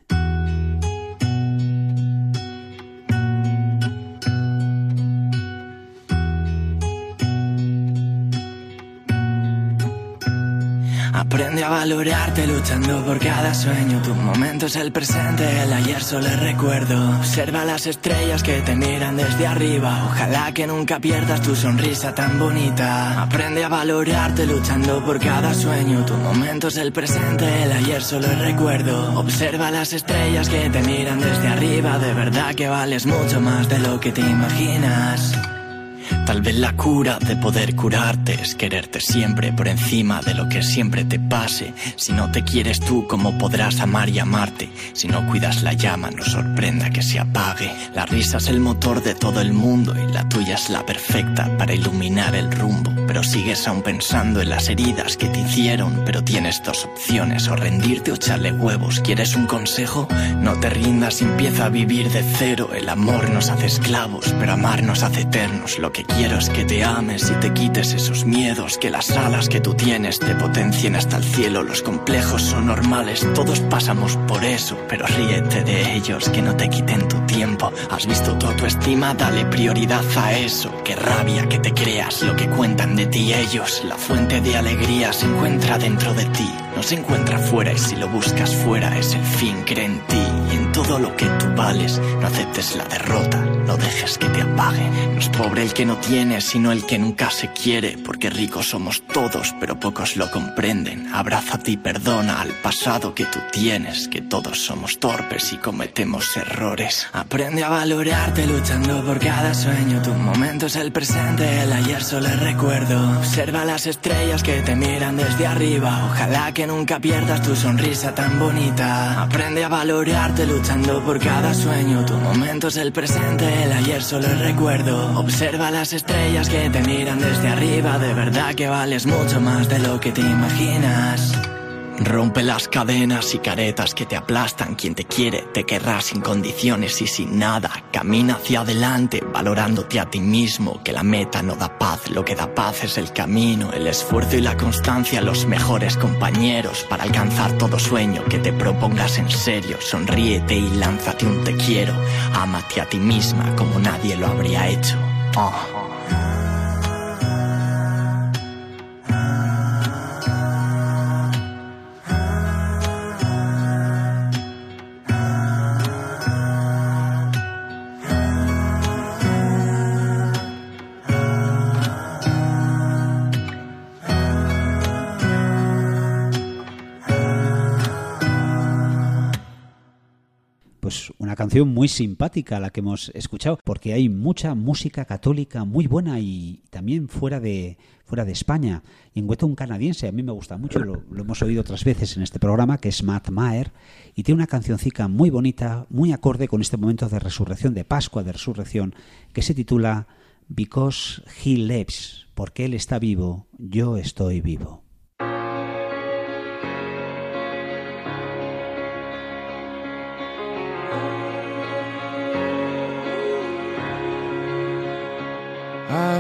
Aprende a valorarte luchando por cada sueño. Tu momento es el presente, el ayer solo es recuerdo. Observa las estrellas que te miran desde arriba. Ojalá que nunca pierdas tu sonrisa tan bonita. Aprende a valorarte luchando por cada sueño. Tu momento es el presente, el ayer solo es recuerdo. Observa las estrellas que te miran desde arriba. De verdad que vales mucho más de lo que te imaginas. Tal vez la cura de poder curarte es quererte siempre por encima de lo que siempre te pase. Si no te quieres tú, ¿cómo podrás amar y amarte? Si no cuidas la llama, no sorprenda que se apague. La risa es el motor de todo el mundo y la tuya es la perfecta para iluminar el rumbo. Pero sigues aún pensando en las heridas que te hicieron. Pero tienes dos opciones, o rendirte o echarle huevos. ¿Quieres un consejo? No te rindas empieza a vivir de cero. El amor nos hace esclavos, pero amar nos hace eternos. Lo que quiero es que te ames y te quites esos miedos. Que las alas que tú tienes te potencien hasta el cielo. Los complejos son normales, todos pasamos por eso. Pero ríete de ellos, que no te quiten tu tiempo. Has visto tu autoestima, dale prioridad a eso. Qué rabia que te creas lo que cuentan de ti ellos. La fuente de alegría se encuentra dentro de ti. No se encuentra fuera y si lo buscas fuera es el fin. Cree en ti y en todo lo que tú vales. No aceptes la derrota, no dejes que te apague. No es pobre el que no tiene, sino el que nunca se quiere. Porque ricos somos todos, pero pocos lo comprenden. Abrázate y perdona al pasado que tú tienes. Que todos somos torpes y cometemos errores. Aprende a valorarte luchando por cada sueño. Tu momento es el presente, el ayer solo es recuerdo. Observa las estrellas que te miran desde arriba. Ojalá que nunca pierdas tu sonrisa tan bonita. Aprende a valorarte luchando por cada sueño. Tu momento es el presente, el ayer solo es recuerdo. Observa las estrellas que te miran desde arriba. De verdad que vales mucho más de lo que te imaginas. Rompe las cadenas y caretas que te aplastan. Quien te quiere te querrá sin condiciones y sin nada. Camina hacia adelante, valorándote a ti mismo. Que la meta no da paz, lo que da paz es el camino. El esfuerzo y la constancia, los mejores compañeros. Para alcanzar todo sueño que te propongas en serio. Sonríete y lánzate un te quiero. Ámate a ti misma como nadie lo habría hecho. Oh. Canción muy simpática la que hemos escuchado, porque hay mucha música católica muy buena y también fuera de fuera de España. Y encuentro un canadiense, a mí me gusta mucho, lo, lo, hemos oído otras veces en este programa, que es Matt Maher, y tiene una cancioncica muy bonita, muy acorde con este momento de resurrección, de Pascua, de resurrección, que se titula Because He Lives, porque Él está vivo, yo estoy vivo.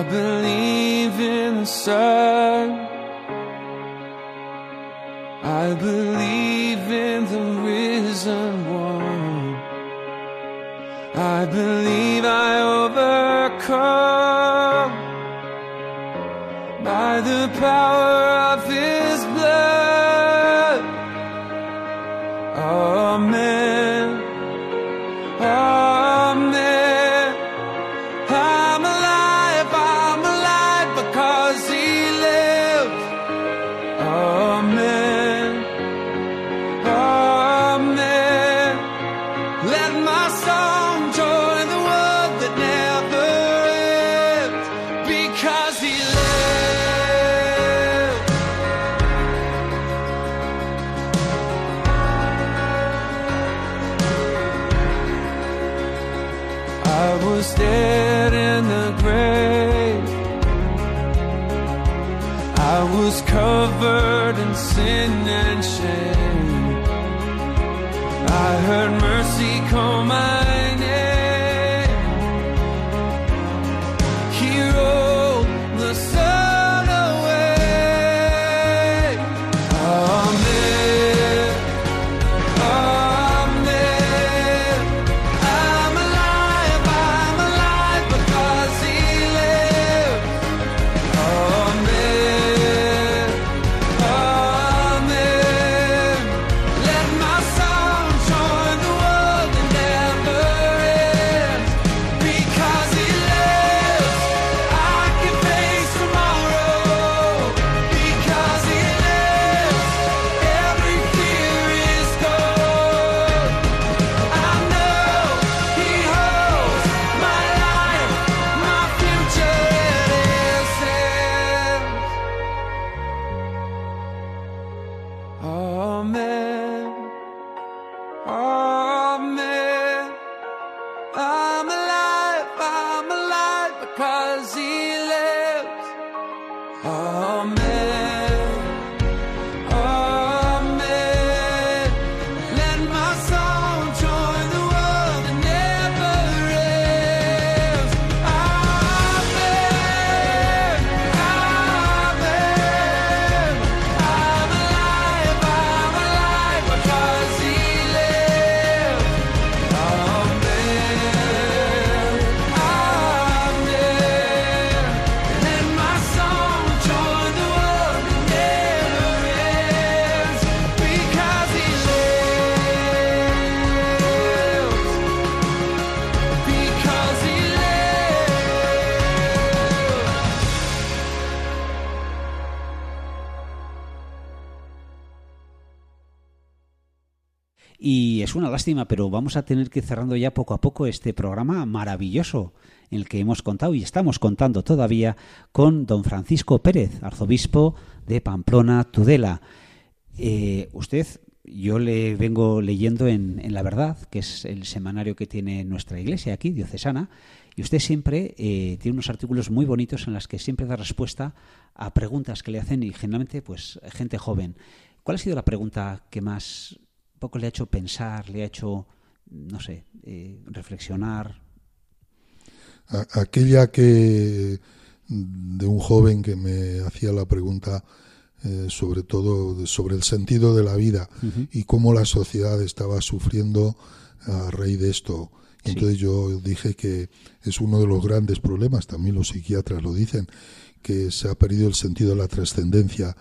Believe in the sun. I believe in the risen one. I believe I overcome by the power of I was dead in the grave. I was covered in sin and shame. I heard mercy call my una lástima, pero vamos a tener que ir cerrando ya poco a poco este programa maravilloso en el que hemos contado y estamos contando todavía con don Francisco Pérez, arzobispo de Pamplona, Tudela. Eh, usted, yo le vengo leyendo en, en La Verdad, que es el semanario que tiene nuestra iglesia aquí, diocesana, y usted siempre eh, tiene unos artículos muy bonitos en los que siempre da respuesta a preguntas que le hacen y generalmente pues gente joven. ¿Cuál ha sido la pregunta que más un poco le ha hecho pensar, le ha hecho, no sé, eh, reflexionar? Aquella que de un joven que me hacía la pregunta eh, sobre todo sobre el sentido de la vida y cómo la sociedad estaba sufriendo a raíz de esto. Sí. Entonces yo dije que es uno de los grandes problemas, también los psiquiatras lo dicen, que se ha perdido el sentido de la trascendencia,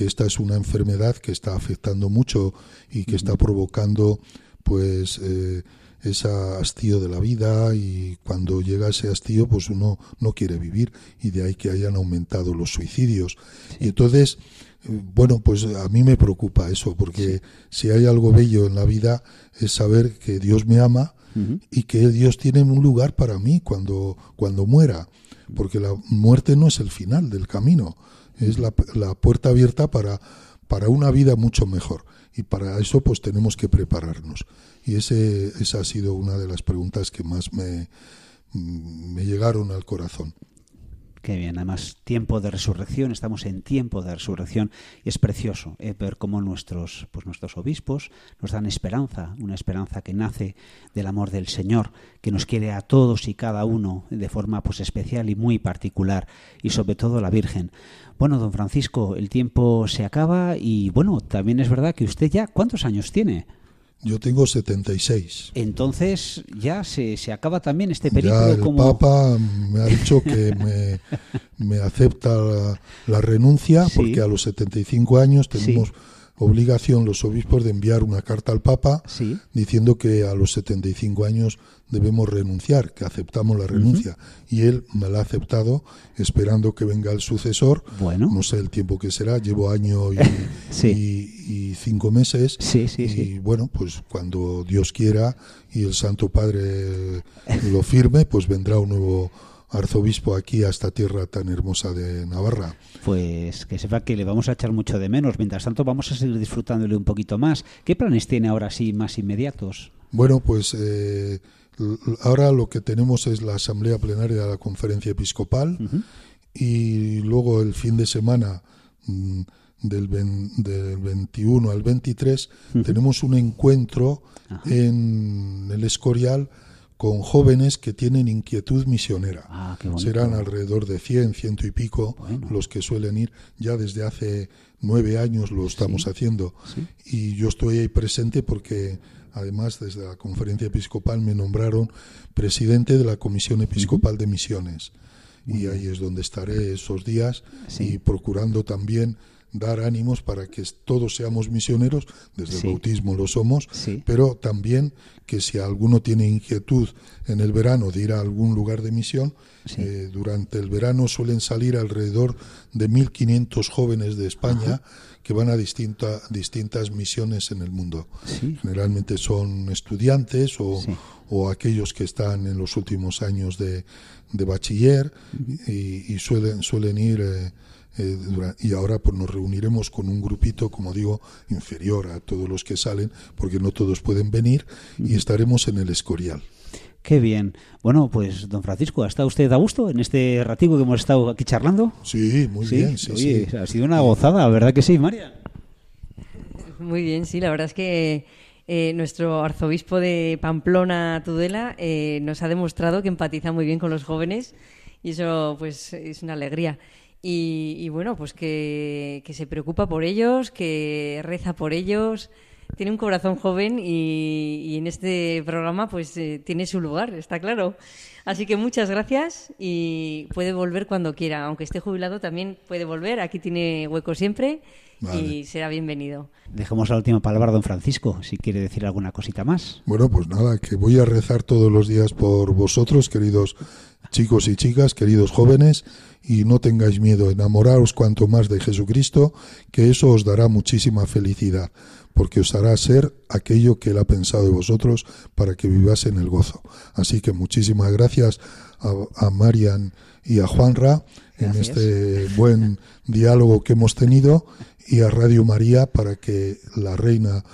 que esta es una enfermedad que está afectando mucho y que está provocando pues eh, ese hastío de la vida y cuando llega ese hastío pues uno no quiere vivir y de ahí que hayan aumentado los suicidios. Y entonces, eh, bueno, pues a mí me preocupa eso porque si hay algo bello en la vida es saber que Dios me ama y que Dios tiene un lugar para mí cuando, cuando muera, porque la muerte no es el final del camino, es la, la puerta abierta para, para una vida mucho mejor. Y para eso pues tenemos que prepararnos. Y ese, esa ha sido una de las preguntas que más me, me llegaron al corazón. Qué bien, además tiempo de resurrección, estamos en tiempo de resurrección y es precioso eh, ver cómo nuestros, pues nuestros obispos nos dan esperanza, una esperanza que nace del amor del Señor, que nos quiere a todos y cada uno de forma pues especial y muy particular y sobre todo la Virgen. Bueno, don Francisco, el tiempo se acaba y bueno, también es verdad que usted ya, ¿cuántos años tiene? Yo tengo 76. Entonces ya se, se acaba también este Ya periodo el como... Papa me ha dicho que me, me acepta la, la renuncia Sí. porque a los 75 años tenemos obligación los obispos de enviar una carta al Papa Sí. diciendo que a los 75 años debemos renunciar, que aceptamos la renuncia. Y él me la ha aceptado esperando que venga el sucesor. Bueno. No sé el tiempo que será, llevo año y, *laughs* Sí. y- y cinco meses. Sí, sí, y sí. bueno, pues cuando Dios quiera y el Santo Padre lo firme, pues vendrá un nuevo arzobispo aquí a esta tierra tan hermosa de Navarra. Pues que sepa que le vamos a echar mucho de menos. Mientras tanto, vamos a seguir disfrutándole un poquito más. ¿Qué planes tiene ahora sí más inmediatos? Bueno, pues eh, ahora lo que tenemos es la asamblea plenaria de la conferencia episcopal y luego el fin de semana mm, del, ven- del 21 al 23 tenemos un encuentro en el Escorial con jóvenes que tienen inquietud misionera. Ah. Serán alrededor de 100, ciento y pico los que suelen ir. Ya desde hace nueve años lo estamos haciendo. Y yo estoy ahí presente porque además desde la conferencia episcopal me nombraron presidente de la Comisión Episcopal de Misiones. y ahí es donde estaré esos días y procurando también dar ánimos para que todos seamos misioneros, desde Sí. el bautismo lo somos, pero también que si alguno tiene inquietud en el verano de ir a algún lugar de misión, eh, durante el verano suelen salir alrededor de 1.500 jóvenes de España que van a distinta, distintas misiones en el mundo. Generalmente son estudiantes o, o aquellos que están en los últimos años de, de bachiller y, y suelen, suelen ir... eh, eh, y ahora pues nos reuniremos con un grupito, como digo, inferior a todos los que salen, porque no todos pueden venir, y estaremos en el Escorial. Qué bien. Bueno, pues don Francisco, ¿ha estado usted a gusto en este ratico que hemos estado aquí charlando? Sí, muy bien, sí, Oye, sí. ha sido una gozada, ¿verdad que sí, María? Muy bien, sí, la verdad es que eh, nuestro arzobispo de Pamplona, Tudela, eh, nos ha demostrado que empatiza muy bien con los jóvenes y eso pues es una alegría. Y, y bueno, pues que, que se preocupa por ellos, que reza por ellos, tiene un corazón joven y, y en este programa pues eh, tiene su lugar, está claro. Así que muchas gracias y puede volver cuando quiera, aunque esté jubilado también puede volver, aquí tiene hueco siempre y será bienvenido. Dejemos la última palabra a don Francisco, si quiere decir alguna cosita más. Bueno, pues nada, que voy a rezar todos los días por vosotros, queridos chicos y chicas, queridos jóvenes, y no tengáis miedo, enamoraos cuanto más de Jesucristo, que eso os dará muchísima felicidad, porque os hará ser aquello que Él ha pensado de vosotros para que viváis en el gozo. Así que muchísimas gracias a, a Marian y a Juanra en este buen diálogo que hemos tenido y a Radio María para que la Reina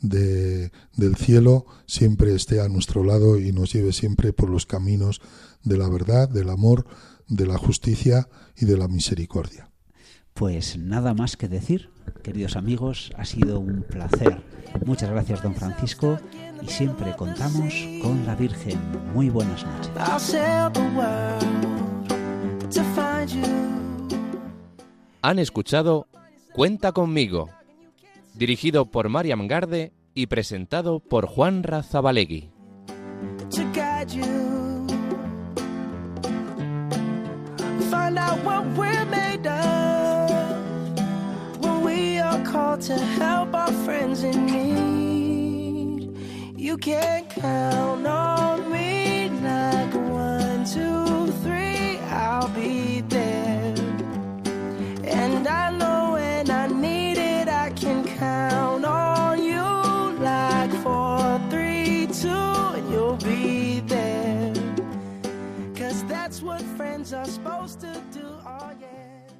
de, del cielo siempre esté a nuestro lado y nos lleve siempre por los caminos de la verdad, del amor, de la justicia y de la misericordia. Pues nada más que decir, queridos amigos, ha sido un placer. Muchas gracias, don Francisco, y siempre contamos con la Virgen. Muy buenas noches. Han escuchado Cuenta conmigo, dirigido por Mariam Garde y presentado por Juan Razabalegui. to guide you. are supposed to